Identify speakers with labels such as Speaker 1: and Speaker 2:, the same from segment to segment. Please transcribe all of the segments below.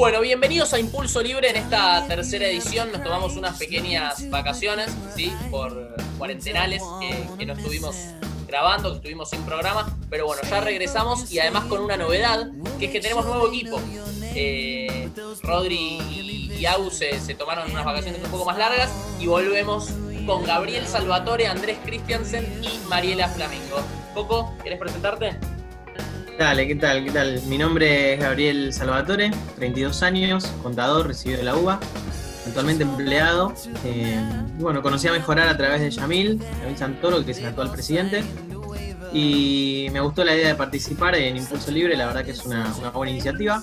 Speaker 1: Bueno, bienvenidos a Impulso Libre en esta tercera edición. Nos tomamos unas pequeñas vacaciones, ¿sí? Por cuarentenales que, que no estuvimos grabando, que estuvimos sin programa. Pero bueno, ya regresamos y además con una novedad, que es que tenemos nuevo equipo. Eh, Rodri y, y se tomaron unas vacaciones un poco más largas y volvemos con Gabriel Salvatore, Andrés Christiansen y Mariela Flamingo. Coco, ¿querés presentarte?
Speaker 2: Dale, ¿qué tal? ¿Qué tal? Mi nombre es Gabriel Salvatore, 32 años, contador, recibido de la UBA, actualmente empleado. Eh, bueno, conocí a mejorar a través de Yamil, Yamil Santoro, que es el actual presidente. Y me gustó la idea de participar en Impulso Libre, la verdad que es una, una buena iniciativa.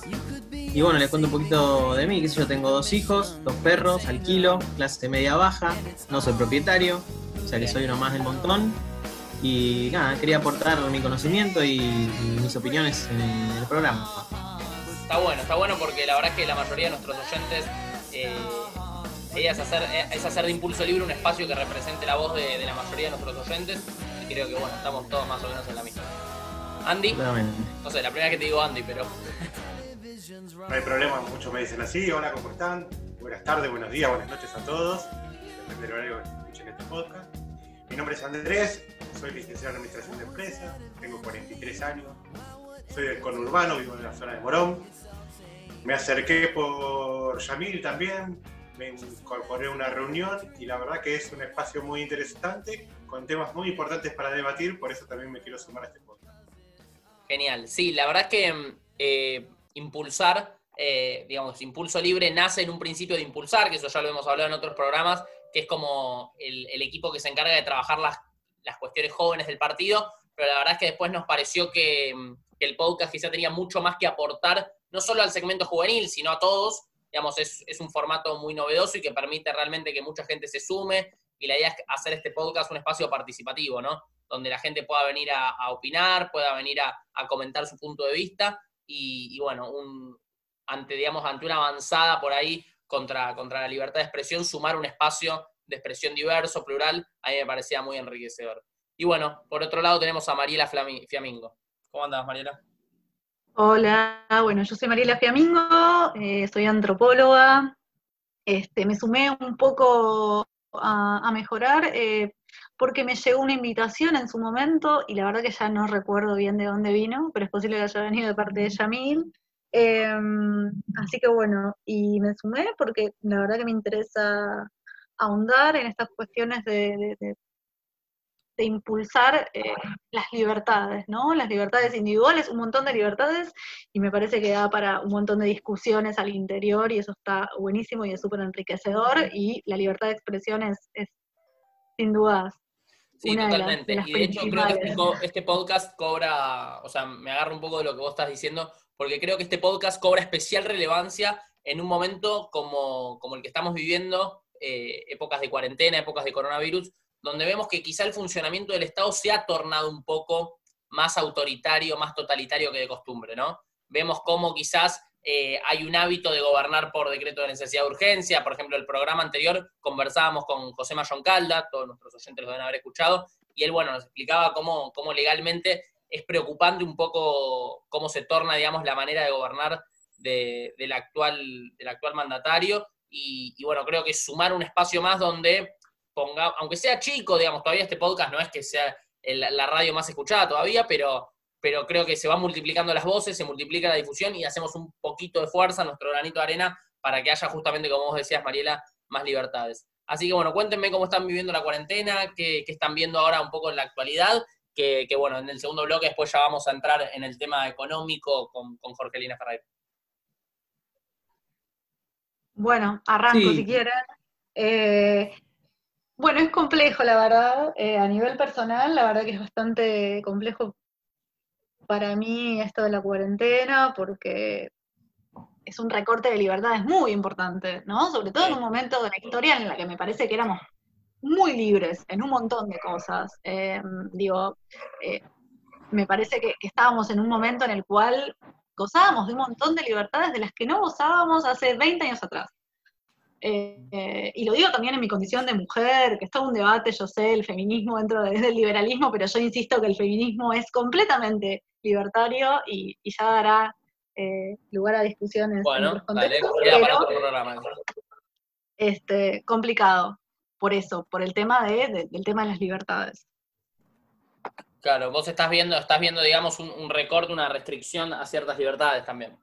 Speaker 2: Y bueno, les cuento un poquito de mí, que yo tengo dos hijos, dos perros, alquilo, clase media baja, no soy propietario, o sea que soy uno más del montón. Y nada, quería aportar mi conocimiento y, y mis opiniones en el programa.
Speaker 1: Está bueno, está bueno porque la verdad es que la mayoría de nuestros oyentes eh, es, hacer, es hacer de Impulso Libre un espacio que represente la voz de, de, la mayoría de nuestros oyentes y creo que bueno, estamos todos más o menos en la misma. Andy, no sé, la primera vez que te digo Andy, pero
Speaker 3: No hay problema, muchos me dicen así. Hola, ¿cómo están? Buenas tardes, buenos días, buenas noches a todos. Depende del horario que escuchen este podcast. Mi nombre es Andrés, soy licenciado en Administración de Empresas, tengo 43 años, soy del conurbano, vivo en la zona de Morón. Me acerqué por Yamil también, me incorporé a una reunión y la verdad que es un espacio muy interesante, con temas muy importantes para debatir, por eso también me quiero sumar a este podcast.
Speaker 1: genial. Sí, la verdad que eh, impulsar, eh, digamos, impulso libre nace en un principio de impulsar, que eso ya lo hemos hablado en otros programas, que es como el, equipo que se encarga de trabajar las, las, cuestiones jóvenes del partido, pero la verdad es que después nos pareció que, el podcast quizá tenía mucho más que aportar, no solo al segmento juvenil, sino a todos. Digamos, es, es un formato muy novedoso y que permite realmente que mucha gente se sume, y la idea es hacer este podcast un espacio participativo, ¿no? Donde la gente pueda venir a, opinar, pueda venir a, a, comentar su punto de vista, y, y bueno, un, ante, digamos, ante una avanzada por ahí contra, contra la libertad de expresión, sumar un espacio de expresión diverso, plural, a mí me parecía muy enriquecedor. Y bueno, por otro lado tenemos a Mariela Fiamingo. ¿Cómo andas, Mariela?
Speaker 4: Hola, bueno, yo soy Mariela Fiamingo, eh, soy antropóloga. Este, me sumé un poco a, a mejorar eh, porque me llegó una invitación en su momento y la verdad que ya no recuerdo bien de dónde vino, pero es posible que haya venido de parte de Yamil. Eh, así que bueno, y me sumé porque la verdad que me interesa ahondar en estas cuestiones de, de, de, de impulsar eh, las libertades, ¿no? Las libertades individuales, un montón de libertades, y me parece que da para un montón de discusiones al interior, y eso está buenísimo y es súper enriquecedor, y la libertad de expresión es, es sin dudas.
Speaker 1: Sí,
Speaker 4: una
Speaker 1: totalmente.
Speaker 4: De las, de las
Speaker 1: y de hecho creo que este, este podcast cobra, o sea, me agarro un poco de lo que vos estás diciendo, porque creo que este podcast cobra especial relevancia en un momento como, como el que estamos viviendo, eh, épocas de cuarentena, épocas de coronavirus, donde vemos que quizá el funcionamiento del Estado se ha tornado un poco más autoritario, más totalitario que de costumbre, ¿no? Vemos cómo quizás eh, hay un hábito de gobernar por decreto de necesidad de urgencia, por ejemplo, el programa anterior conversábamos con José Mayón Calda, todos nuestros oyentes lo deben haber escuchado, y él, bueno, nos explicaba cómo, cómo legalmente es preocupante un poco cómo se torna, digamos, la manera de gobernar de, del, actual, del actual mandatario, y, bueno, creo que sumar un espacio más donde ponga, aunque sea chico, digamos, todavía este podcast no es que sea la radio más escuchada todavía, pero, pero creo que se van multiplicando las voces, se multiplica la difusión y hacemos un poquito de fuerza, nuestro granito de arena, para que haya justamente, como vos decías, Mariela, más libertades. Así que bueno, cuéntenme cómo están viviendo la cuarentena, qué, qué están viendo ahora un poco en la actualidad, que, que, bueno, en el segundo bloque después ya vamos a entrar en el tema económico con, con Jorgelina Ferrer.
Speaker 4: Bueno, arranco sí. si quieren. Eh, bueno, es complejo, la verdad. Eh, a nivel personal, la verdad que es bastante complejo para mí esto de la cuarentena, porque es un recorte de libertades muy importante, ¿no? Sobre todo en un momento de la historia en la que me parece que éramos muy libres en un montón de cosas. Eh, digo, eh, me parece que, que, estábamos en un momento en el cual gozábamos de un montón de libertades de las que no gozábamos hace 20 años atrás. Eh, y lo digo también en mi condición de mujer, que está un debate, yo sé, el feminismo dentro de, del liberalismo, pero yo insisto que el feminismo es completamente libertario y, y ya dará lugar a discusiones.
Speaker 1: Bueno,
Speaker 4: en contextos,
Speaker 1: para otro programa.
Speaker 4: este, complicado, por eso, por el tema de, de- del tema de las libertades.
Speaker 1: Claro, vos estás viendo, estás viendo, digamos, un, un recorte, una restricción a ciertas libertades también.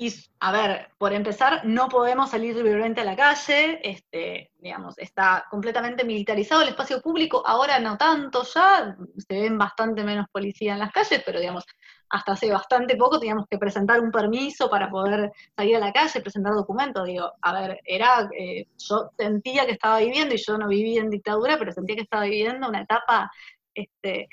Speaker 4: Y, a ver, por empezar, no podemos salir libremente a la calle, este, digamos, está completamente militarizado el espacio público, ahora no tanto ya, se ven bastante menos policía en las calles, pero digamos, hasta hace bastante poco teníamos que presentar un permiso para poder salir a la calle, presentar documentos, digo, a ver, era, eh, yo sentía que estaba viviendo, y yo no viví en dictadura, pero sentía que estaba viviendo una etapa, este,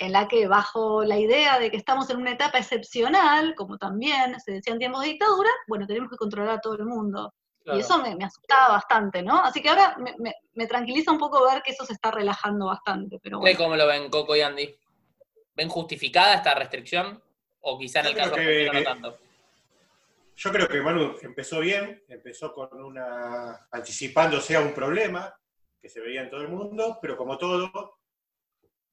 Speaker 4: en la que bajo la idea de que estamos en una etapa excepcional, como también se decía en tiempos de dictadura, bueno, tenemos que controlar a todo el mundo.
Speaker 1: Claro.
Speaker 4: Y eso me, me asustaba bastante, ¿no? Así que ahora me, me- me tranquiliza un poco ver que eso se está relajando bastante, pero
Speaker 1: ¿Ustedes
Speaker 4: bueno.
Speaker 1: cómo lo ven, Coco y Andy? ¿Ven justificada esta restricción? ¿O quizá en el
Speaker 3: Yo
Speaker 1: caso
Speaker 3: que-
Speaker 1: no tanto?
Speaker 3: Yo creo que Manu empezó bien, empezó con una. anticipándose a un problema que se veía en todo el mundo, pero como todo,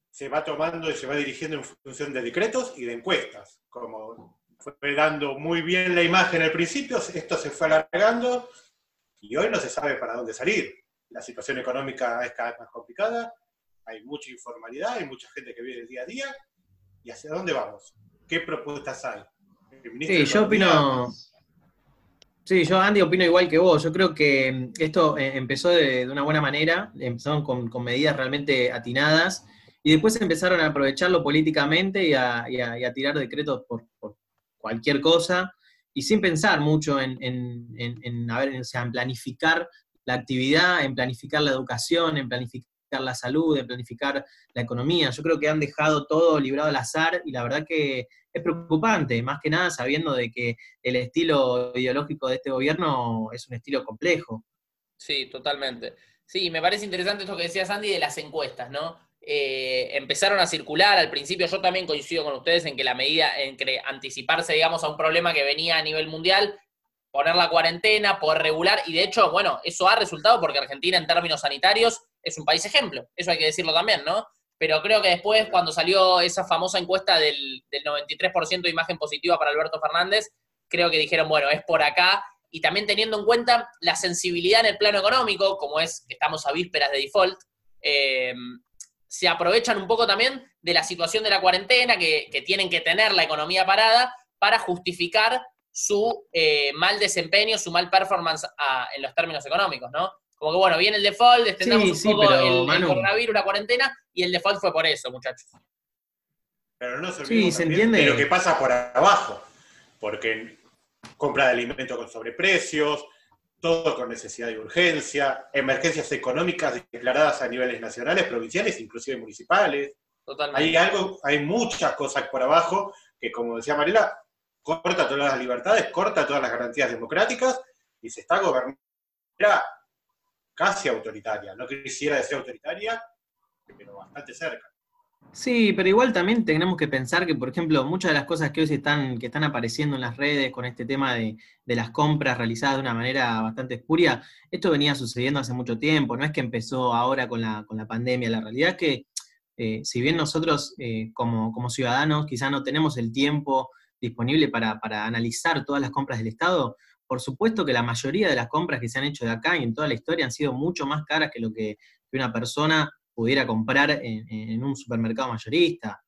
Speaker 3: se va tomando y se va dirigiendo en función de decretos y de encuestas. Como fue dando muy bien la imagen al principio, esto se fue alargando y hoy no se sabe para dónde salir. La situación económica es cada vez más complicada, hay mucha informalidad, hay mucha gente que vive el día a día. ¿Y hacia dónde vamos? ¿Qué propuestas hay?
Speaker 2: Sí, yo opino. Sí, yo, Andy, opino igual que vos. Yo creo que mm, esto eh, empezó de, de una buena manera, empezaron con, con medidas realmente atinadas, y después empezaron a aprovecharlo políticamente y a, y a- y a tirar decretos por, por cualquier cosa, y sin pensar mucho en, en- en- en, a ver, o sea, en planificar la actividad, en planificar la educación, en planificar la salud, en planificar la economía. Yo creo que han dejado todo librado al azar, y la verdad que es preocupante, más que nada sabiendo de que el estilo ideológico de este gobierno es un estilo complejo.
Speaker 1: Sí, totalmente. Sí, me parece interesante esto que decías, Andy, de las encuestas, ¿no? Eh, empezaron a circular al principio, yo también coincido con ustedes en que la medida, en que anticiparse, digamos, a un problema que venía a nivel mundial, poner la cuarentena, poder regular, y de hecho, bueno, eso ha resultado porque Argentina en términos sanitarios es un país ejemplo, eso hay que decirlo también, ¿no? Pero creo que después, cuando salió esa famosa encuesta del, del 93% de imagen positiva para Alberto Fernández, creo que dijeron, bueno, es por acá, y también teniendo en cuenta la sensibilidad en el plano económico, como es que estamos a vísperas de default, eh, se aprovechan un poco también de la situación de la cuarentena, que, que tienen que tener la economía parada, para justificar su eh, mal desempeño, su mal performance en los términos económicos, ¿no? Como que, bueno, viene el default, extendamos
Speaker 2: Sí,
Speaker 1: un
Speaker 2: sí,
Speaker 1: poco
Speaker 2: pero,
Speaker 1: el, coronavirus, la cuarentena, y el default fue por eso, muchachos.
Speaker 3: Pero no se
Speaker 2: Sí,
Speaker 3: olviden
Speaker 2: se entiende.
Speaker 3: de lo que pasa por abajo, porque compra de alimentos con sobreprecios, todo con necesidad de urgencia, emergencias económicas declaradas a niveles nacionales, provinciales, inclusive municipales.
Speaker 1: Totalmente.
Speaker 3: Hay algo, hay muchas cosas por abajo que, como decía Mariela, corta todas las libertades, corta todas las garantías democráticas y se está gobernando casi autoritaria. No quisiera decir autoritaria, pero bastante cerca.
Speaker 2: Sí, pero igual también tenemos que pensar que, por ejemplo, muchas de las cosas que hoy se están, que están apareciendo en las redes con este tema de, de las compras realizadas de una manera bastante espuria, esto venía sucediendo hace mucho tiempo, no es que empezó ahora con la, con la pandemia, la realidad es que eh, si bien nosotros eh, como, como ciudadanos quizás no tenemos el tiempo disponible para, para analizar todas las compras del Estado, por supuesto que la mayoría de las compras que se han hecho de acá y en toda la historia han sido mucho más caras que lo que, que una persona pudiera comprar en, en un supermercado mayorista.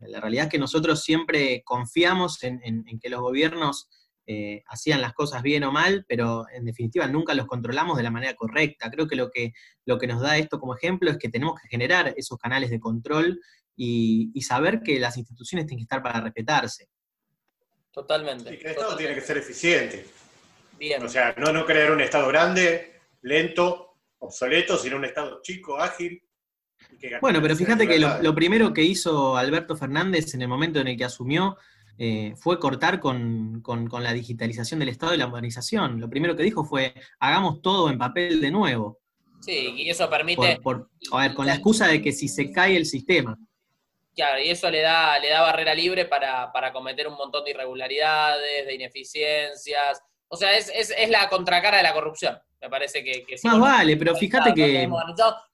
Speaker 2: La realidad es que nosotros siempre confiamos en, en- en que los gobiernos eh, hacían las cosas bien o mal, pero en definitiva nunca los controlamos de la manera correcta. Creo que lo que, lo que nos da esto como ejemplo es que tenemos que generar esos canales de control y, y saber que las instituciones tienen que estar para respetarse.
Speaker 1: Totalmente.
Speaker 3: Y que el Estado
Speaker 1: totalmente.
Speaker 3: tiene que ser eficiente.
Speaker 1: Bien.
Speaker 3: O sea, no, no crear un Estado grande, lento, obsoleto, sino un Estado chico, ágil. que
Speaker 2: Bueno, pero fíjate que lo, primero que hizo Alberto Fernández en el momento en el que asumió eh, fue cortar con, con- con la digitalización del Estado y la modernización. Lo primero que dijo fue, hagamos todo en papel de nuevo.
Speaker 1: Sí, y eso permite,
Speaker 2: Por, por- a ver, con la excusa de que si se cae el sistema.
Speaker 1: claro, y eso le da, le da barrera libre para, para cometer un montón de irregularidades, de ineficiencias. O sea, es, es, es la contracara de la corrupción. Me parece que, que si
Speaker 2: Más vale, pero fíjate
Speaker 1: no
Speaker 2: que...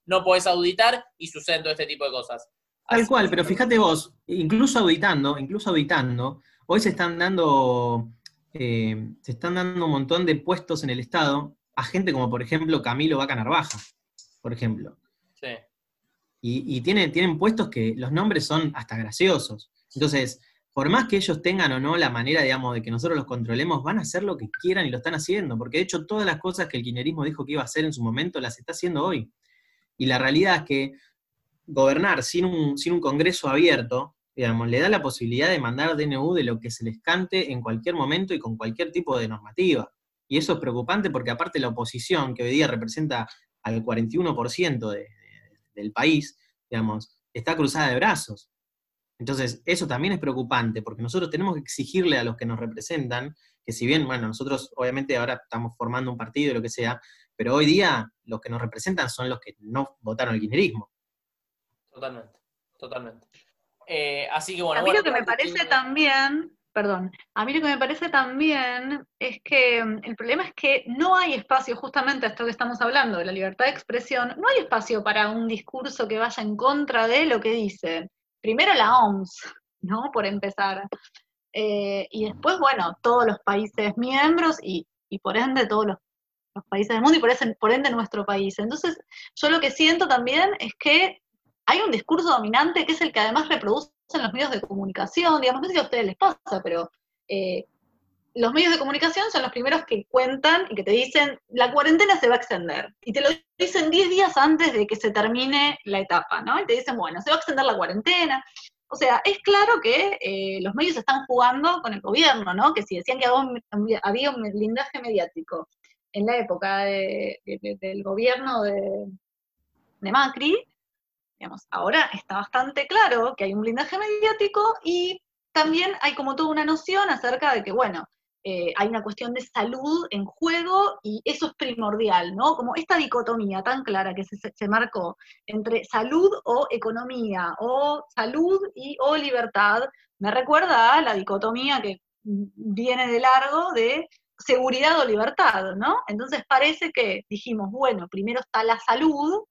Speaker 1: no podés auditar y suceden todo este tipo de cosas.
Speaker 2: Tal cual, pero fíjate vos, incluso auditando, incluso auditando, hoy se están dando, eh, se están dando un montón de puestos en el Estado a gente como por ejemplo Camilo Vaca Narvaja, por ejemplo.
Speaker 1: Sí.
Speaker 2: Y, tienen, tienen puestos que los nombres son hasta graciosos. Entonces, por más que ellos tengan o no la manera, digamos, de que nosotros los controlemos, van a hacer lo que quieran y lo están haciendo, porque de hecho todas las cosas que el kirchnerismo dijo que iba a hacer en su momento, las está haciendo hoy. Y la realidad es que gobernar sin un, sin un Congreso abierto, digamos, le da la posibilidad de mandar DNU de lo que se les cante en cualquier momento y con cualquier tipo de normativa. Y eso es preocupante porque aparte la oposición, que hoy día representa al 41% del país, digamos, está cruzada de brazos. Entonces, eso también es preocupante, porque nosotros tenemos que exigirle a los que nos representan, que si bien, bueno, nosotros obviamente ahora estamos formando un partido y lo que sea, pero hoy día los que nos representan son los que no votaron el kirchnerismo.
Speaker 1: Totalmente, totalmente. Eh, así que bueno.
Speaker 4: A mí lo que me parece también, perdón, a mí lo que me parece también es que mm, el problema es que no hay espacio, justamente a esto que estamos hablando, de la libertad de expresión, no hay espacio para un discurso que vaya en contra de lo que dice. Primero la OMS, ¿no? Por empezar. Eh, y después, bueno, todos los países miembros y, por ende todos los, países del mundo y por, por ende nuestro país. Entonces, yo lo que siento también es que hay un discurso dominante que es el que además reproducen los medios de comunicación, digamos, no sé si a ustedes les pasa, pero eh, los medios de comunicación son los primeros que cuentan y que te dicen, la cuarentena se va a extender. Y te lo dicen 10 días antes de que se termine la etapa, ¿no? Y te dicen, bueno, se va a extender la cuarentena. O sea, es claro que eh, los medios están jugando con el gobierno, ¿no? Que si decían que había un blindaje mediático en la época del gobierno de, de Macri, digamos, ahora está bastante claro que hay un blindaje mediático y también hay como toda una noción acerca de que, bueno, eh, hay una cuestión de salud en juego y eso es primordial, ¿no? Como esta dicotomía tan clara que se, marcó entre salud o economía, o salud y o libertad, me recuerda a la dicotomía que viene de largo de seguridad o libertad, ¿no? Entonces parece que dijimos, bueno, primero está la salud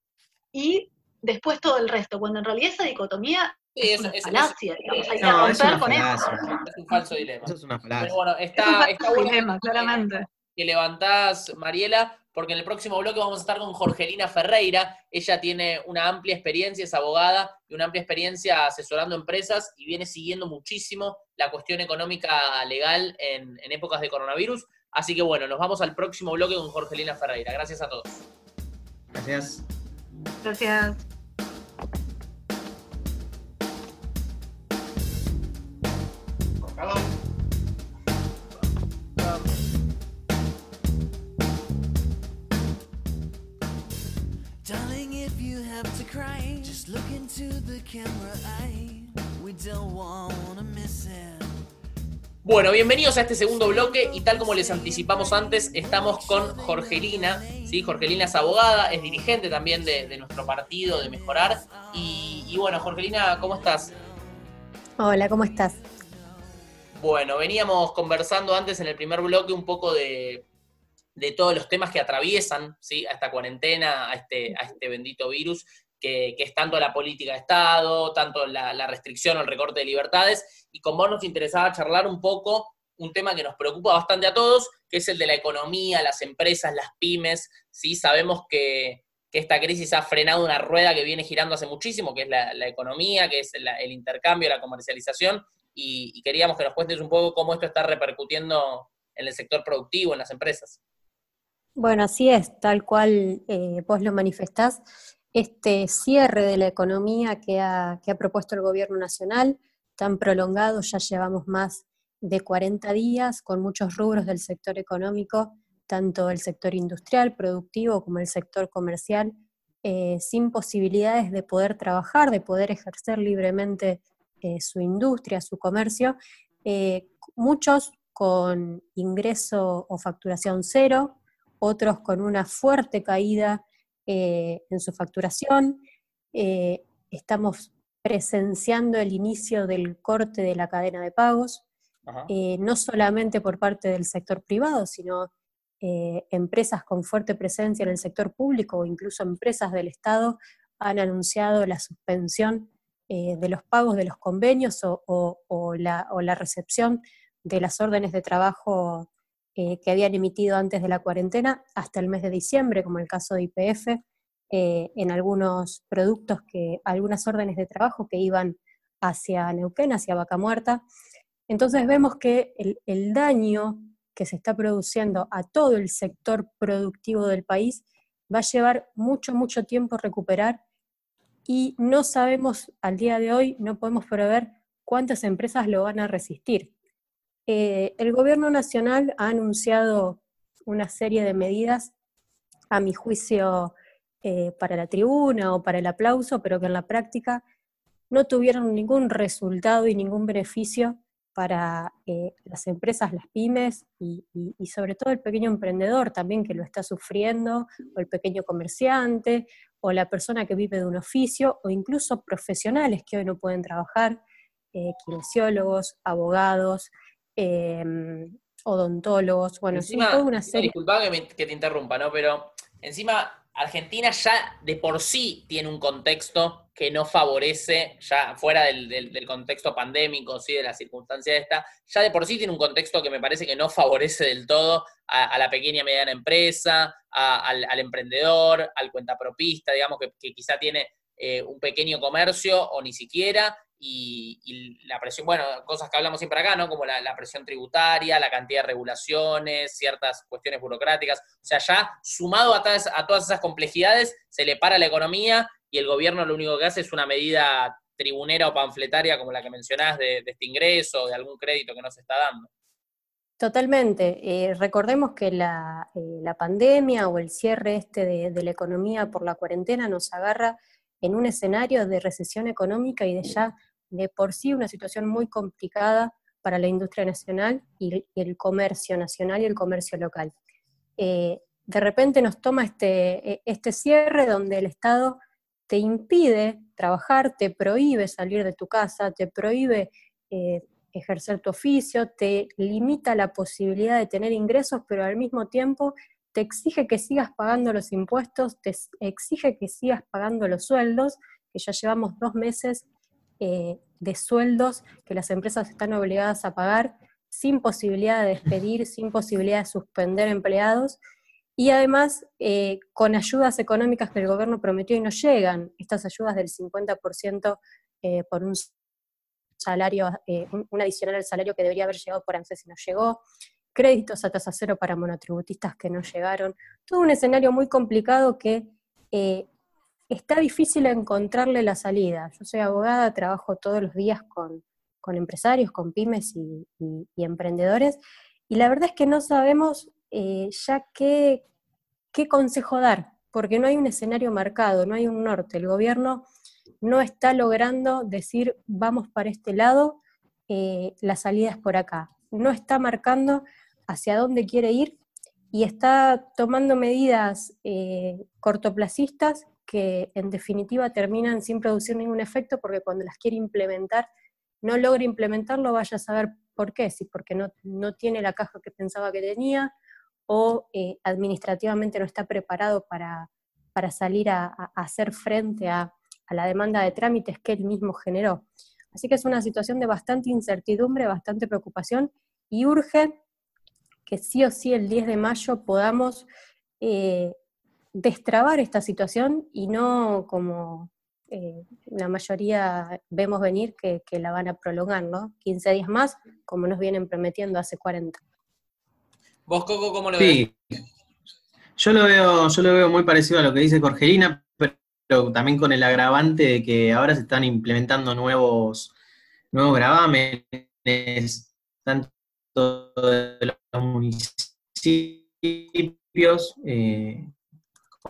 Speaker 4: y después todo el resto, cuando en realidad esa dicotomía es, una falacia, digamos, hay que romper con eso.
Speaker 1: Es un falso dilema.
Speaker 2: Eso es una falacia.
Speaker 1: Pero bueno, está,
Speaker 4: es un dilema, claramente.
Speaker 1: Que levantás, Mariela, porque en el próximo bloque vamos a estar con Jorgelina Ferreira. Ella tiene una amplia experiencia, es abogada y una amplia experiencia asesorando empresas y viene siguiendo muchísimo la cuestión económica legal en, en épocas de coronavirus. Así que bueno, nos vamos al próximo bloque con Jorgelina Ferreira. Gracias a todos.
Speaker 2: Gracias.
Speaker 4: Gracias.
Speaker 1: Bueno, bienvenidos a este segundo bloque y tal como les anticipamos antes, estamos con Jorgelina, ¿sí? Jorgelina es abogada, es dirigente también de, nuestro partido, de Mejorar. Y, y, bueno, Jorgelina, ¿cómo estás?
Speaker 5: Hola, ¿cómo estás?
Speaker 1: Bueno, veníamos conversando antes en el primer bloque un poco de, de todos los temas que atraviesan ¿sí? a esta cuarentena, a este, a este bendito virus, que, es tanto la política de Estado, tanto la, restricción o el recorte de libertades, y con vos nos interesaba charlar un poco un tema que nos preocupa bastante a todos, que es el de la economía, las empresas, las pymes, ¿sí? Sabemos que, esta crisis ha frenado una rueda que viene girando hace muchísimo, que es la, economía, que es el intercambio, la comercialización, y, queríamos que nos cuentes un poco cómo esto está repercutiendo en el sector productivo, en las empresas.
Speaker 5: Bueno, así es, tal cual eh, vos lo manifestás este cierre de la economía que ha, propuesto el gobierno nacional, tan prolongado, ya llevamos más de 40 días con muchos rubros del sector económico, tanto el sector industrial, productivo, como el sector comercial, eh, sin posibilidades de poder trabajar, de poder ejercer libremente eh, su industria, su comercio, eh, muchos con ingreso o facturación cero, otros con una fuerte caída eh, en su facturación. Estamos presenciando el inicio del corte de la cadena de pagos, no solamente por parte del sector privado, sino empresas con fuerte presencia en el sector público o incluso empresas del Estado han anunciado la suspensión eh, de los pagos de los convenios o, la, recepción de las órdenes de trabajo eh, que habían emitido antes de la cuarentena hasta el mes de diciembre, como el caso de IPF, eh, en algunos productos, que, algunas órdenes de trabajo que iban hacia Neuquén, hacia Vaca Muerta. Entonces vemos que el daño que se está produciendo a todo el sector productivo del país va a llevar mucho, mucho tiempo recuperar y no sabemos al día de hoy, no podemos prever cuántas empresas lo van a resistir. Eh, el gobierno nacional ha anunciado una serie de medidas, a mi juicio, eh, para la tribuna o para el aplauso, pero que en la práctica no tuvieron ningún resultado y ningún beneficio para eh, las empresas, las pymes y, sobre todo el pequeño emprendedor también que lo está sufriendo, o el pequeño comerciante, o la persona que vive de un oficio, o incluso profesionales que hoy no pueden trabajar, eh, kinesiólogos, abogados, em, odontólogos, bueno,
Speaker 1: encima, toda una serie. Disculpa que, que te interrumpa, ¿no? Pero encima Argentina ya de por sí tiene un contexto que no favorece, ya fuera del, contexto pandémico, ¿sí? de la circunstancia esta, ya de por sí tiene un contexto que me parece que no favorece del todo a, la pequeña y mediana empresa, al, emprendedor, al cuentapropista, digamos, que, quizá tiene eh, un pequeño comercio o ni siquiera, y, la presión, bueno, cosas que hablamos siempre acá, ¿no? Como la, presión tributaria, la cantidad de regulaciones, ciertas cuestiones burocráticas. O sea, ya sumado a a todas esas complejidades, se le para la economía y el gobierno lo único que hace es una medida tribunera o panfletaria como la que mencionás de, este ingreso, de algún crédito que no se está dando.
Speaker 5: Totalmente. Eh, recordemos que la, eh, la, pandemia o el cierre este de la economía por la cuarentena nos agarra en un escenario de recesión económica y de ya de por sí una situación muy complicada para la industria nacional y, el comercio nacional y el comercio local. Eh, de repente nos toma este, e, este cierre donde el Estado te impide trabajar, te prohíbe salir de tu casa, te prohíbe eh, ejercer tu oficio, te limita la posibilidad de tener ingresos, pero al mismo tiempo te exige que sigas pagando los impuestos, te exige que sigas pagando los sueldos, que ya llevamos dos meses eh, de sueldos que las empresas están obligadas a pagar sin posibilidad de despedir, sin posibilidad de suspender empleados. Y además eh, con ayudas económicas que el gobierno prometió y no llegan, estas ayudas del 50% eh, por un salario, un, adicional al salario que debería haber llegado por ANSES y no llegó, créditos a tasa cero para monotributistas que no llegaron, todo un escenario muy complicado que está difícil encontrarle la salida. Yo soy abogada, trabajo todos los días con, empresarios, con pymes y, emprendedores, y la verdad es que no sabemos eh, ya qué, qué consejo dar, porque no hay un escenario marcado, no hay un norte. El gobierno no está logrando decir vamos para este lado, eh, la salida es por acá. No está marcando hacia dónde quiere ir y está tomando medidas eh, cortoplacistas que en definitiva terminan sin producir ningún efecto porque cuando las quiere implementar no logra implementarlo, vaya a saber por qué, si porque no, no tiene la caja que pensaba que tenía o eh, administrativamente no está preparado para, para salir a, hacer frente a, la demanda de trámites que él mismo generó. Así que es una situación de bastante incertidumbre, bastante preocupación y urge que sí o sí el 10 de mayo podamos eh, destrabar esta situación y no como eh, la mayoría vemos venir que, la van a prolongar, ¿no? 15 días más, como nos vienen prometiendo hace 40.
Speaker 1: ¿Vos, Coco, cómo lo ves?
Speaker 2: Yo lo veo, yo lo veo muy parecido a lo que dice Jorgelina, pero también con el agravante de que ahora se están implementando nuevos, nuevos gravámenes, tanto de los municipios, eh,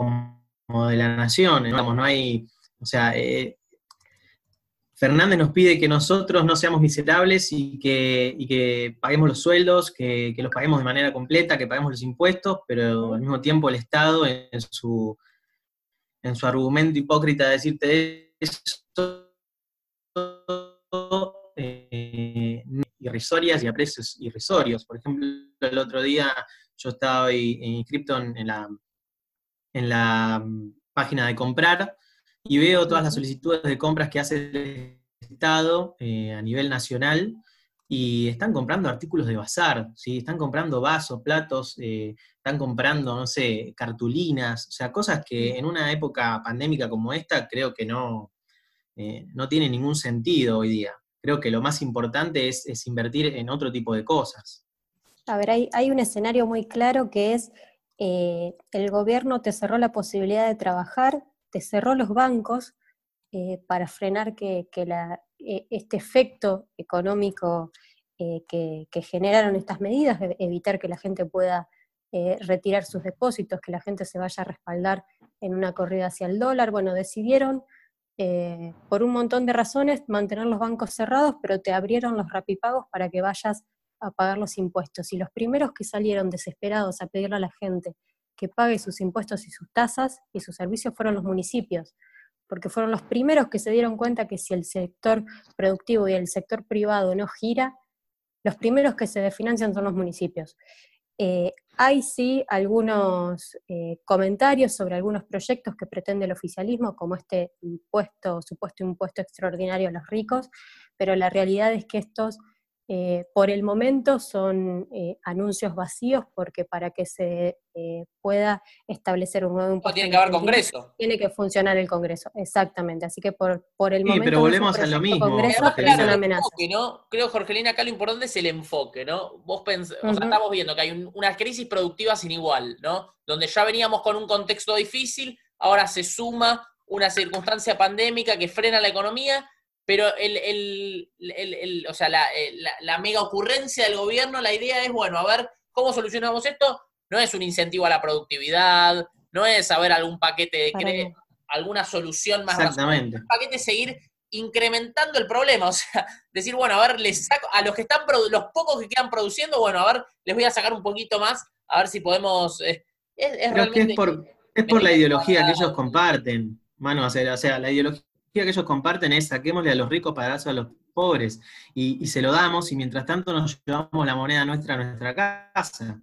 Speaker 2: como de la nación, digamos, no hay, o sea, eh, Fernández nos pide que nosotros no seamos miserables y que, que paguemos los sueldos, que, los paguemos de manera completa, que paguemos los impuestos, pero al mismo tiempo el Estado en su, en su argumento hipócrita de decirte eso, eh, irrisorias y a precios irrisorios. Por ejemplo, el otro día yo estaba inscrito en la en la mm, página de comprar y veo todas las solicitudes de compras que hace el Estado eh, a nivel nacional y están comprando artículos de bazar, ¿sí? están comprando vasos, platos, eh, están comprando, no sé, cartulinas, o sea, cosas que en una época pandémica como esta creo que no, eh, no tiene ningún sentido hoy día. Creo que lo más importante es, invertir en otro tipo de cosas.
Speaker 5: A ver, hay, un escenario muy claro que es eh, el gobierno te cerró la posibilidad de trabajar, te cerró los bancos para frenar que, que eh, este efecto económico eh, que, generaron estas medidas, evitar que la gente pueda eh, retirar sus depósitos, que la gente se vaya a respaldar en una corrida hacia el dólar. Bueno, decidieron por un montón de razones mantener los bancos cerrados, pero te abrieron los rapipagos para que vayas a pagar los impuestos. Y los primeros que salieron desesperados a pedirle a la gente que pague sus impuestos y sus tasas y sus servicios fueron los municipios porque fueron los primeros que se dieron cuenta que si el sector productivo y el sector privado no gira, los primeros que se desfinancian son los municipios. Eh, hay sí algunos eh, comentarios sobre algunos proyectos que pretende el oficialismo, como este impuesto, supuesto impuesto extraordinario a los ricos, pero la realidad es que estos eh, por el momento son eh, anuncios vacíos porque para que se eh, pueda establecer un nuevo
Speaker 1: impuesto... tiene que haber Congreso.
Speaker 5: Tiene que funcionar el Congreso, exactamente. Así que por, por el sí, momento...
Speaker 2: pero volvemos a lo mismo.
Speaker 5: Congreso,
Speaker 1: es una amenaza. ¿no? Creo, Jorgelina, acá lo importante es el enfoque, ¿no? Vos pensás, estamos viendo que hay una crisis productiva sin igual, ¿no? Donde ya veníamos con un contexto difícil, ahora se suma una circunstancia pandémica que frena la economía pero el, o sea, eh, la, mega ocurrencia del gobierno, la idea es, bueno, a ver, ¿cómo solucionamos esto? No es un incentivo a la productividad, no es saber algún paquete de crédito, alguna solución más
Speaker 2: Exactamente.
Speaker 1: Un paquete es seguir incrementando el problema, o sea, decir, bueno, a ver, les saco, a los que están, los pocos que quedan produciendo, bueno, a ver, les voy a sacar un poquito más, a ver si podemos... Eh,
Speaker 2: es, realmente... es por, es por la ideología que ellos comparten, mano, o sea, o sea, la ideología que ellos comparten es saquémosle a los ricos para darse a los pobres. Y, se lo damos y mientras tanto nos llevamos la moneda nuestra a nuestra casa.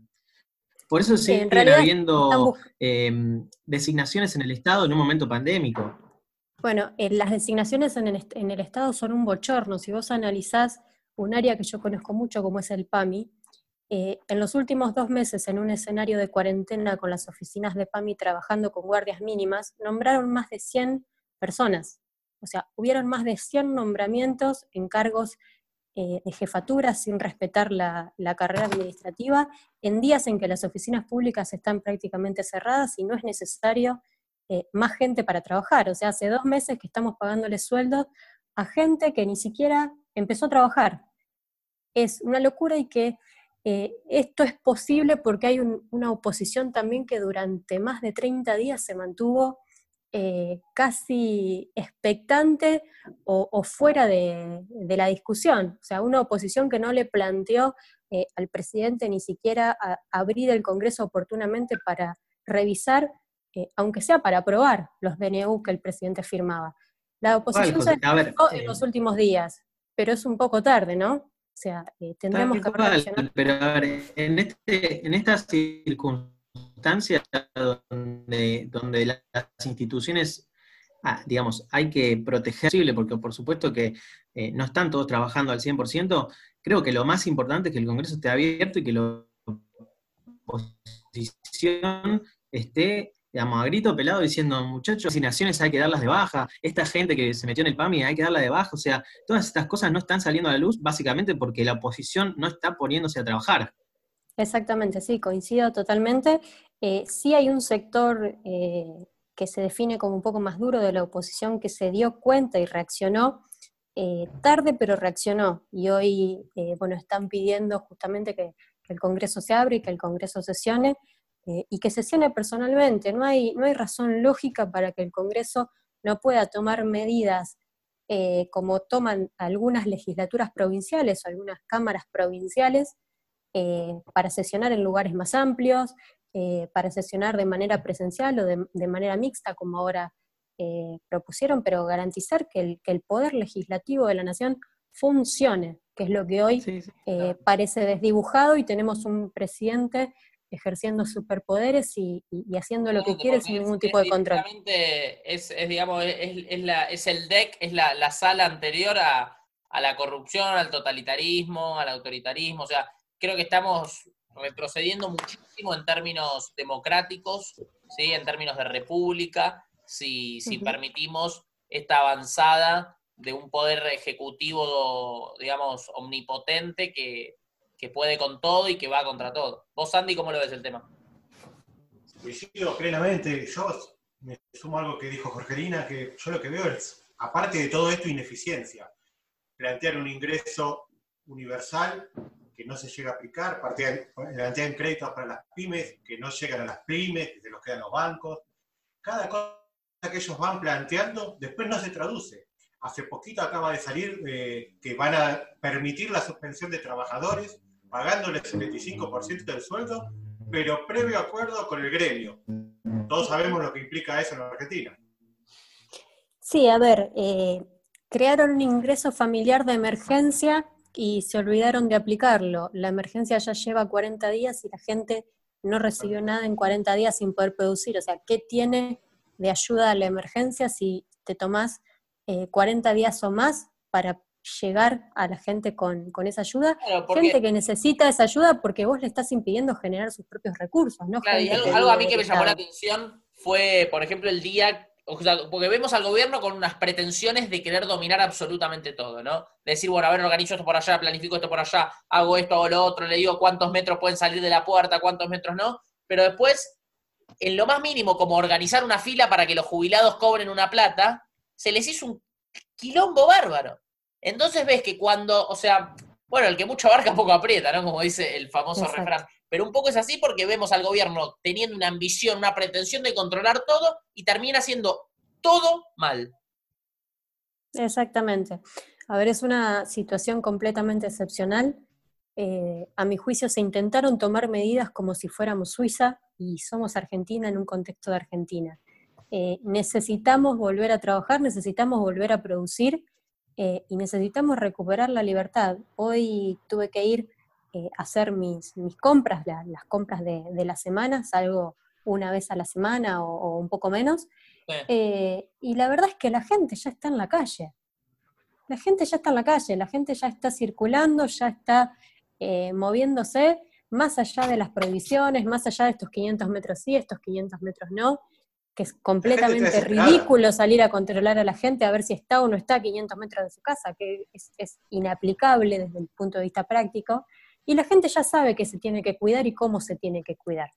Speaker 2: Por eso siguen habiendo em, designaciones en el Estado en un momento pandémico.
Speaker 5: Bueno, eh, las designaciones en el, Estado son un bochorno. Si vos analizás un área que yo conozco mucho como es el PAMI, eh, en los últimos dos meses en un escenario de cuarentena con las oficinas de PAMI trabajando con guardias mínimas, nombraron más de 100 personas. O sea, hubieron más de 100 nombramientos en cargos eh, de jefatura sin respetar la, carrera administrativa, en días en que las oficinas públicas están prácticamente cerradas y no es necesario eh, más gente para trabajar. O sea, hace dos meses que estamos pagándole sueldos a gente que ni siquiera empezó a trabajar. Es una locura y que eh, esto es posible porque hay una oposición también que durante más de 30 días se mantuvo eh, casi expectante o, fuera de, la discusión. O sea, una oposición que no le planteó eh, al presidente ni siquiera abrir el Congreso oportunamente para revisar, eh, aunque sea para aprobar los DNU que el presidente firmaba. La oposición se en los últimos días, pero es un poco tarde, ¿no? O sea, tendremos que...
Speaker 2: Pero a ver, en, este, en estas circunstancias, donde, donde las instituciones, ah, digamos, hay que proteger, porque por supuesto que eh, no están todos trabajando al 100%, creo que lo más importante es que el Congreso esté abierto y que la oposición esté digamos, a grito pelado diciendo, muchachos, asignaciones hay que darlas de baja, esta gente que se metió en el PAMI hay que darla de baja, o sea, todas estas cosas no están saliendo a la luz básicamente porque la oposición no está poniéndose a trabajar.
Speaker 5: Exactamente, sí, coincido totalmente. Eh, sí hay un sector eh, que se define como un poco más duro de la oposición que se dio cuenta y reaccionó eh, tarde, pero reaccionó. Y hoy, bueno, están pidiendo justamente que, el Congreso se abra y que el Congreso sesione y que sesione personalmente. No hay, no hay razón lógica para que el Congreso no pueda tomar medidas como toman algunas legislaturas provinciales o algunas cámaras provinciales para sesionar en lugares más amplios, eh, para sesionar de manera presencial o de, manera mixta, como ahora eh, propusieron, pero garantizar que el, poder legislativo de la nación funcione, que es lo que hoy eh, parece desdibujado y tenemos un presidente ejerciendo superpoderes y, haciendo lo que quiere sin ningún tipo de control.
Speaker 1: Es, es, digamos, es, la, es el deck, es la, la sala anterior a, a, la corrupción, al totalitarismo, al autoritarismo. O sea, creo que estamos retrocediendo muchísimo en términos democráticos, ¿sí? en términos de república, si, si permitimos esta avanzada de un poder ejecutivo, digamos, omnipotente que, que puede con todo y que va contra todo. Vos, Andy, ¿cómo lo ves el tema?
Speaker 3: Coincido plenamente. Yo me sumo a algo que dijo Jorgelina, que yo lo que veo es, aparte de todo esto, ineficiencia. Plantear un ingreso universal que no se llega a aplicar, plantear créditos para las pymes que no llegan a las pymes, que se los quedan los bancos. Cada cosa que ellos van planteando después no se traduce. Hace poquito acaba de salir eh, que van a permitir la suspensión de trabajadores pagándoles el 25% del sueldo, pero previo acuerdo con el gremio. Todos sabemos lo que implica eso en Argentina.
Speaker 5: Sí, a ver, eh, crearon un ingreso familiar de emergencia y se olvidaron de aplicarlo. La emergencia ya lleva 40 días y la gente no recibió nada en 40 días sin poder producir. O sea, ¿qué tiene de ayuda a la emergencia si te tomás 40 eh, días o más para llegar a la gente con, esa ayuda, gente que necesita esa ayuda porque vos le estás impidiendo generar sus propios recursos, ¿no?
Speaker 1: Claro, y algo, a mí que me llamó la atención fue, por ejemplo, el día, porque vemos al gobierno con unas pretensiones de querer dominar absolutamente todo, ¿no? De decir, bueno, a ver, organizo esto por allá, planifico esto por allá, hago esto, hago lo otro, le digo cuántos metros pueden salir de la puerta, cuántos metros no, pero después, en lo más mínimo, como organizar una fila para que los jubilados cobren una plata, se les hizo un quilombo bárbaro. Entonces ves que cuando, o sea, bueno, el que mucho abarca poco aprieta, ¿no? Como dice el famoso refrán. Pero un poco es así porque vemos al gobierno teniendo una ambición, una pretensión de controlar todo y termina haciendo todo mal.
Speaker 5: Exactamente. A ver, es una situación completamente excepcional. Eh, a mi juicio se intentaron tomar medidas como si fuéramos Suiza y somos Argentina en un contexto de Argentina. Eh, necesitamos volver a trabajar, necesitamos volver a producir eh, y necesitamos recuperar la libertad. Hoy tuve que ir eh, hacer mis, mis compras, las compras de, de, la semana, salgo una vez a la semana o, un poco menos, eh, y la verdad es que la gente ya está en la calle. La gente ya está en la calle, la gente ya está circulando, ya está moviéndose más allá de las prohibiciones, más allá de estos 500 metros sí, estos 500 metros no, que es completamente ridículo salir a controlar a la gente a ver si está o no está a 500 metros de su casa, que es, inaplicable desde el punto de vista práctico, y la gente ya sabe que se tiene que cuidar y cómo se tiene que cuidar.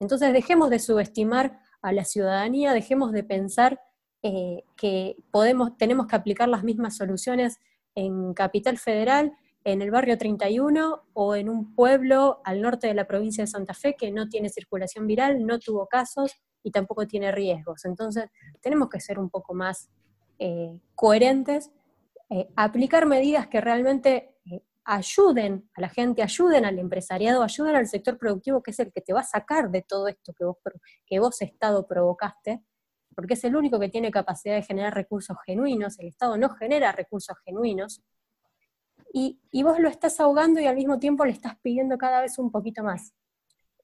Speaker 5: Entonces dejemos de subestimar a la ciudadanía, dejemos de pensar eh, que podemos, tenemos que aplicar las mismas soluciones en Capital Federal, en el barrio 31 o en un pueblo al norte de la provincia de Santa Fe que no tiene circulación viral, no tuvo casos, y tampoco tiene riesgos. Entonces, tenemos que ser un poco más eh, coherentes, eh, aplicar medidas que realmente ayuden a la gente, ayuden al empresariado, ayuden al sector productivo, que es el que te va a sacar de todo esto que vos, que vos Estado provocaste, porque es el único que tiene capacidad de generar recursos genuinos, el Estado no genera recursos genuinos, y, y vos lo estás ahogando y al mismo tiempo le estás pidiendo cada vez un poquito más.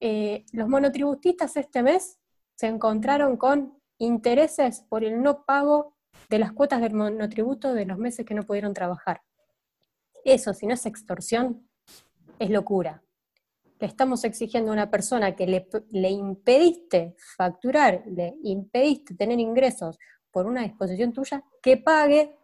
Speaker 5: los monotributistas este mes se encontraron con intereses por el no pago de las cuotas del monotributo de los meses que no pudieron trabajar. Eso, si no es extorsión, es locura. Le estamos exigiendo a una persona que le, impediste facturar, le impediste tener ingresos por una disposición tuya, que pague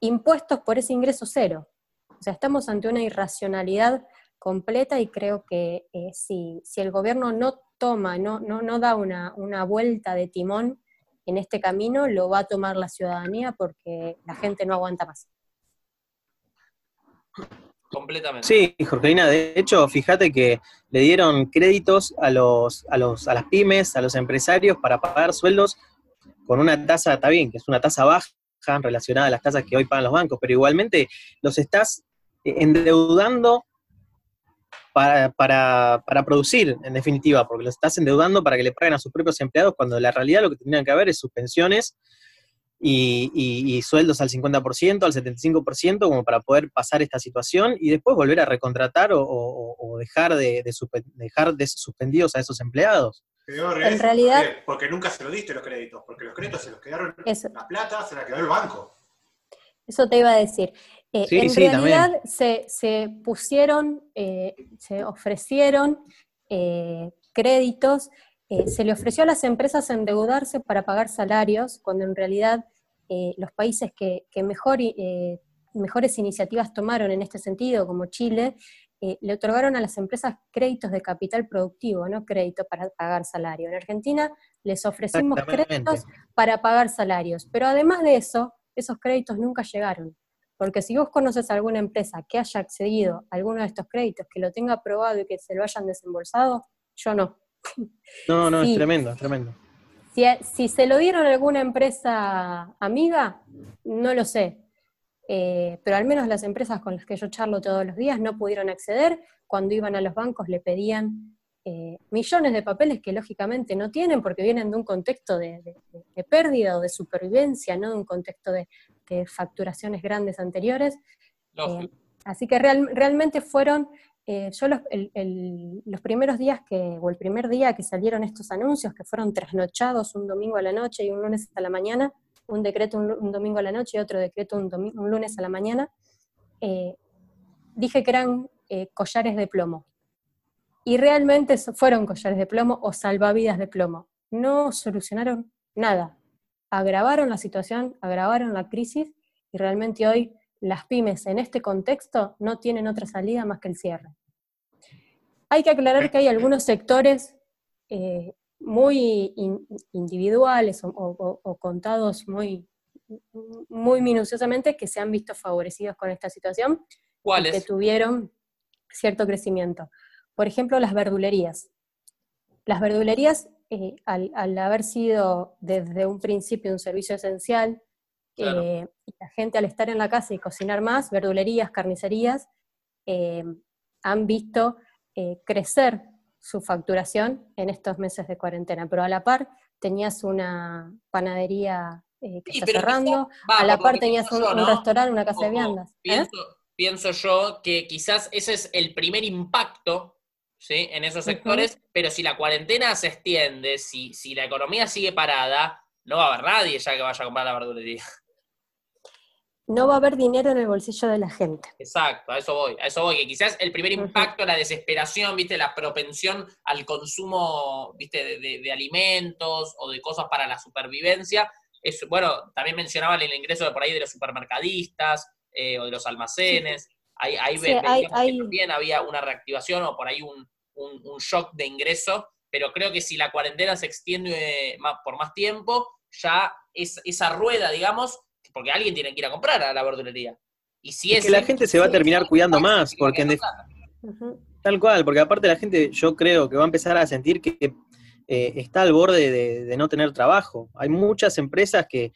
Speaker 5: impuestos por ese ingreso cero. O sea, estamos ante una irracionalidad completa y creo que eh, si, si, el gobierno no toma, no, no, no da una, una, vuelta de timón en este camino, lo va a tomar la ciudadanía porque la gente no aguanta más.
Speaker 1: Completamente.
Speaker 2: Sí, Jorgelina, de hecho, fíjate que le dieron créditos a, los, a, los, a las pymes, a los empresarios para pagar sueldos con una tasa, está bien, que es una tasa baja relacionada a las tasas que hoy pagan los bancos, pero igualmente los estás endeudando para, para, para, producir, en definitiva, porque los estás endeudando para que le paguen a sus propios empleados, cuando la realidad lo que tendrían que haber es sus pensiones y, sueldos al 50%, al 75%, como para poder pasar esta situación y después volver a recontratar o, dejar, de, dejar de suspendidos a esos empleados.
Speaker 5: en realidad...
Speaker 3: Porque, nunca se lo diste los créditos, porque los créditos se los quedaron, la plata se la quedó el banco.
Speaker 5: Eso te iba a decir. Eh, en realidad se, pusieron, eh, se ofrecieron eh, créditos, se le ofreció a las empresas endeudarse para pagar salarios, cuando en realidad los países que, mejor, mejores iniciativas tomaron en este sentido, como Chile, le otorgaron a las empresas créditos de capital productivo, no crédito para pagar salario. En Argentina les ofrecimos créditos para pagar salarios, pero además de eso, esos créditos nunca llegaron. Porque si vos conoces a alguna empresa que haya accedido a alguno de estos créditos, que lo tenga aprobado y que se lo hayan desembolsado, yo no.
Speaker 2: No, no, es tremendo, es tremendo.
Speaker 5: Si, se lo dieron a alguna empresa amiga, no lo sé. Eh, pero al menos las empresas con las que yo charlo todos los días no pudieron acceder. Cuando iban a los bancos le pedían eh, millones de papeles que lógicamente no tienen porque vienen de un contexto de, pérdida o de supervivencia, no de un contexto de, facturaciones grandes anteriores. Eh, así que realmente fueron, eh, yo los, primeros días que, o el primer día que salieron estos anuncios, que fueron trasnochados un domingo a la noche y un lunes a la mañana, un decreto un, domingo a la noche y otro decreto un, un lunes a la mañana, dije que eran collares de plomo y realmente fueron collares de plomo o salvavidas de plomo. No solucionaron nada. Agravaron la situación, agravaron la crisis y realmente hoy las pymes en este contexto no tienen otra salida más que el cierre. Hay que aclarar que hay algunos sectores eh, muy individuales o, contados muy, muy minuciosamente que se han visto favorecidos con esta situación
Speaker 1: ¿Cuáles?
Speaker 5: que tuvieron cierto crecimiento. Por ejemplo, las verdulerías. Las verdulerías, eh, al, haber sido desde un principio un servicio esencial, eh, y la gente al estar en la casa y cocinar más, verdulerías, carnicerías, eh, han visto crecer su facturación en estos meses de cuarentena. Pero a la par tenías una panadería que está cerrando, a la par tenías un, restaurante, una casa de viandas.
Speaker 1: pienso yo que quizás ese es el primer impacto ¿sí? en esos sectores, pero si la cuarentena se extiende, si, si la economía sigue parada, no va a haber nadie ya que vaya a comprar la verdulería.
Speaker 5: No va a haber dinero en el bolsillo de la gente.
Speaker 1: Exacto, a eso voy, a eso voy, que quizás el primer impacto, la desesperación, viste, la propensión al consumo, viste, de, alimentos o de cosas para la supervivencia, es, bueno, también mencionaban el ingreso de por ahí de los supermercadistas eh, o de los almacenes, ahí, ahí, también había una reactivación o por ahí un, un, shock de ingreso, pero creo que si la cuarentena se extiende más, por más tiempo, ya es, esa rueda, digamos, porque alguien tiene que ir a comprar a la verdulería. Y si es,
Speaker 2: que la gente se va a terminar cuidando más, porque tal cual, porque aparte la gente, yo creo que va a empezar a sentir que eh, está al borde de, no tener trabajo. Hay muchas empresas que,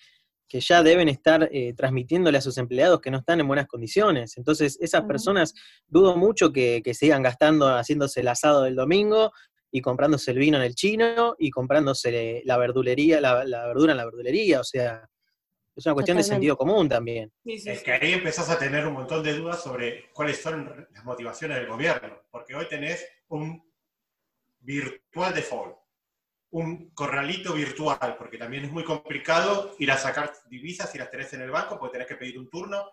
Speaker 2: que ya deben estar eh, transmitiéndole a sus empleados que no están en buenas condiciones. Entonces, esas personas dudo mucho que, sigan gastando, haciéndose el asado del domingo y comprándose el vino en el chino y comprándose la verdulería, la, verdura en la verdulería. O sea, es una cuestión de sentido común también.
Speaker 3: es que ahí empezás a tener un montón de dudas sobre cuáles son las motivaciones del gobierno, porque hoy tenés un virtual default un corralito virtual, porque también es muy complicado ir a sacar divisas si las tenés en el banco, porque tenés que pedir un turno.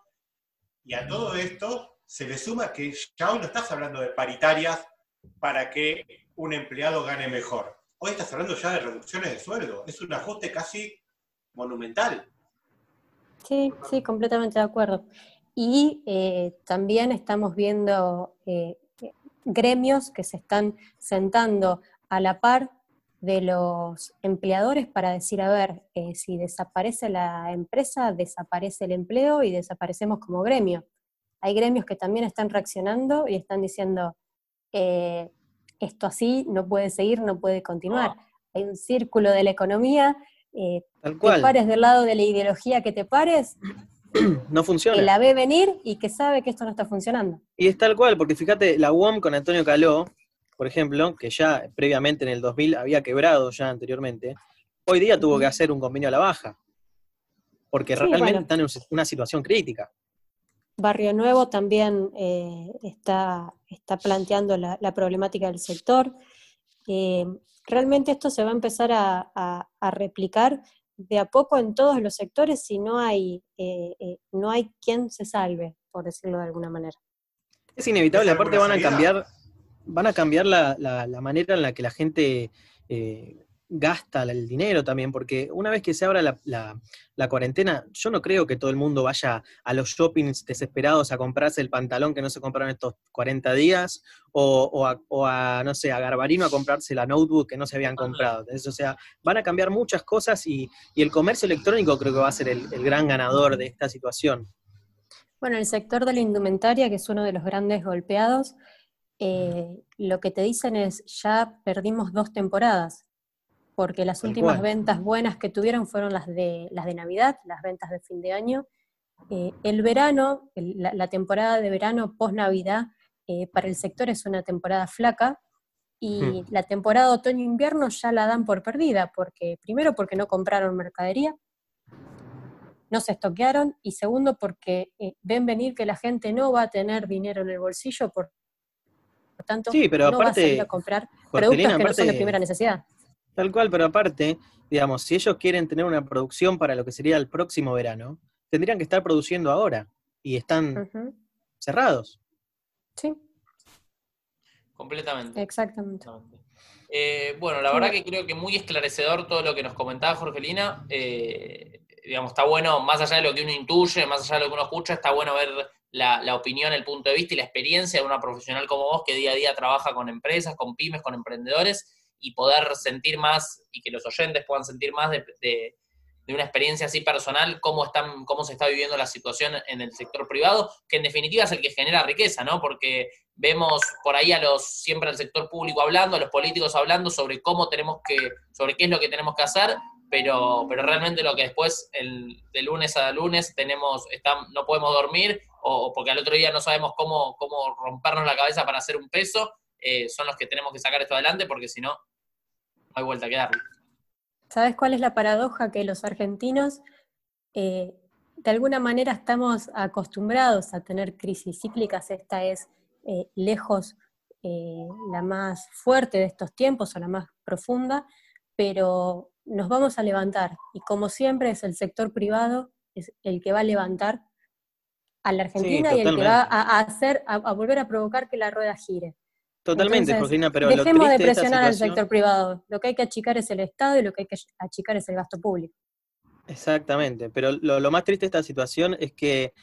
Speaker 3: Y a todo esto se le suma que ya hoy no estás hablando de paritarias para que un empleado gane mejor. Hoy estás hablando ya de reducciones de sueldo. Es un ajuste casi monumental.
Speaker 5: Sí, sí, completamente de acuerdo. Y eh, también estamos viendo eh, gremios que se están sentando a la par de los empleadores para decir, a ver, eh, si desaparece la empresa, desaparece el empleo y desaparecemos como gremio. Hay gremios que también están reaccionando y están diciendo, eh, esto así no puede seguir, no puede continuar. Hay un círculo de la economía, eh, te pares del lado de la ideología que te pares,
Speaker 2: no funciona.
Speaker 5: Que la ve venir y que sabe que esto no está funcionando.
Speaker 2: Y es tal cual, porque fíjate, la UOM con Antonio Caló, por ejemplo, que ya previamente en el 2000 había quebrado ya anteriormente, hoy día tuvo que hacer un convenio a la baja. porque realmente están en una situación crítica.
Speaker 5: Barrio Nuevo también eh, está, está, planteando la, problemática del sector. Eh, realmente esto se va a empezar a, replicar de a poco en todos los sectores si no hay, eh, no hay quien se salve, por decirlo de alguna manera.
Speaker 2: Es inevitable, aparte van a cambiar, van a cambiar la, la, manera en la que la gente gasta el dinero también, porque una vez que se abra la, cuarentena, yo no creo que todo el mundo vaya a los shoppings desesperados a comprarse el pantalón que no se compraron estos 40 días, o, a, no sé, a Garbarino a comprarse la notebook que no se habían comprado. o sea, van a cambiar muchas cosas y, el comercio electrónico creo que va a ser el, gran ganador de esta situación.
Speaker 5: Bueno, el sector de la indumentaria, que es uno de los grandes golpeados, eh, lo que te dicen es, ya perdimos dos temporadas porque las últimas ventas buenas que tuvieron fueron las de, las de Navidad, las ventas de fin de año. Eh, el verano, la, temporada de verano post-Navidad, eh, para el sector es una temporada flaca, y hmm. la temporada otoño-invierno ya la dan por perdida, porque primero porque no compraron mercadería, no se estoquearon, y segundo porque eh, ven venir que la gente no va a tener dinero en el bolsillo, por, tanto no va a salir a comprar productos que no son de primera necesidad.
Speaker 2: Tal cual, pero aparte, digamos, si ellos quieren tener una producción para lo que sería el próximo verano, tendrían que estar produciendo ahora y están cerrados.
Speaker 5: Sí.
Speaker 1: Completamente.
Speaker 5: Exactamente.
Speaker 1: Eh, bueno, la verdad que creo que muy esclarecedor todo lo que nos comentaba Jorgelina. Eh, digamos, está bueno, más allá de lo que uno intuye, más allá de lo que uno escucha, está bueno ver la, la, opinión, el punto de vista y la experiencia de una profesional como vos que día a día trabaja con empresas, con pymes, con emprendedores y poder sentir más y que los oyentes puedan sentir más de, una experiencia así personal, cómo, están, cómo se está viviendo la situación en el sector privado, que en definitiva es el que genera riqueza, ¿no? Porque vemos por ahí a los, siempre al sector público hablando, a los políticos hablando sobre cómo tenemos que, sobre qué es lo que tenemos que hacer, pero, pero realmente lo que después el, de lunes a lunes tenemos, está, no podemos dormir, o, porque al otro día no sabemos cómo, cómo rompernos la cabeza para hacer un peso, eh, son los que tenemos que sacar esto adelante, porque si no, hay vuelta a quedarle.
Speaker 5: ¿Sabes cuál es la paradoja? Que los argentinos eh, de alguna manera estamos acostumbrados a tener crisis cíclicas, esta es eh, lejos eh, la más fuerte de estos tiempos o la más profunda, pero nos vamos a levantar y como siempre es el sector privado es el que va a levantar a la Argentina y el que va a, hacer, a volver a provocar que la rueda gire.
Speaker 2: Totalmente, Entonces, pero
Speaker 5: dejemos de presionar al sector privado. Lo que hay que achicar es el Estado y lo que hay que achicar es el gasto público.
Speaker 2: Exactamente, pero lo, más triste de esta situación es que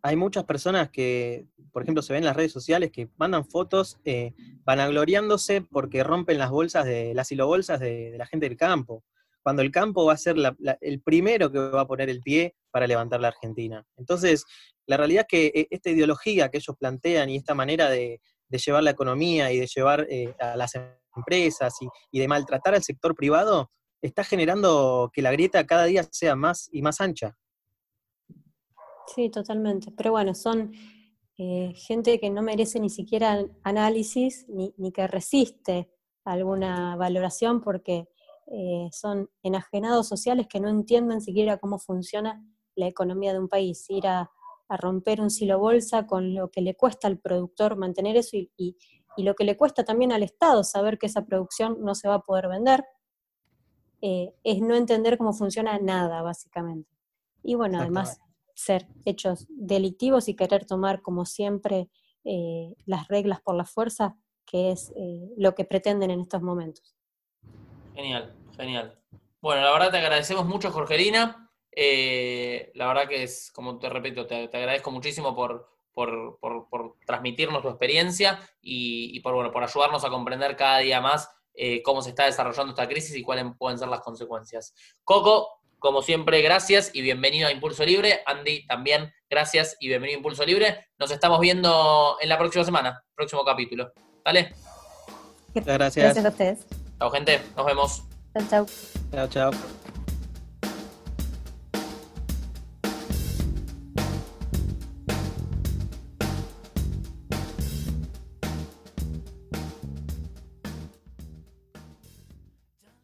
Speaker 2: hay muchas personas que, por ejemplo, se ven en las redes sociales que mandan fotos eh, vanagloriándose porque rompen las bolsas de las silobolsas de, de la gente del campo, cuando el campo va a ser el primero que va a poner el pie para levantar la Argentina. Entonces, la realidad es que eh, esta ideología que ellos plantean y esta manera de, de llevar la economía y de llevar eh, a las empresas y, de maltratar al sector privado, está generando que la grieta cada día sea más y más ancha.
Speaker 5: Sí, totalmente. Pero bueno, son eh, gente que no merece ni siquiera análisis ni, que resiste alguna valoración porque eh, son enajenados sociales que no entienden siquiera cómo funciona la economía de un país. Ir a a romper un silo bolsa con lo que le cuesta al productor mantener eso y, lo que le cuesta también al Estado saber que esa producción no se va a poder vender, eh, es no entender cómo funciona nada, básicamente. Y bueno, además ser hechos delictivos y querer tomar como siempre eh, las reglas por la fuerza, que es eh, lo que pretenden en estos momentos.
Speaker 1: Genial, genial. Bueno, la verdad te agradecemos mucho, Jorgelina. Eh, la verdad que es, como te repito, te, agradezco muchísimo por, por, transmitirnos tu experiencia y, por, bueno, por ayudarnos a comprender cada día más eh, cómo se está desarrollando esta crisis y cuáles pueden ser las consecuencias. Coco, como siempre, gracias y bienvenido a Impulso Libre. Andy, también gracias y bienvenido a Impulso Libre. Nos estamos viendo en la próxima semana, próximo capítulo. ¿Vale?
Speaker 2: Gracias.
Speaker 5: Gracias a ustedes.
Speaker 1: Chao, gente. Nos vemos.
Speaker 5: Chao, chao.
Speaker 2: Chao, chao.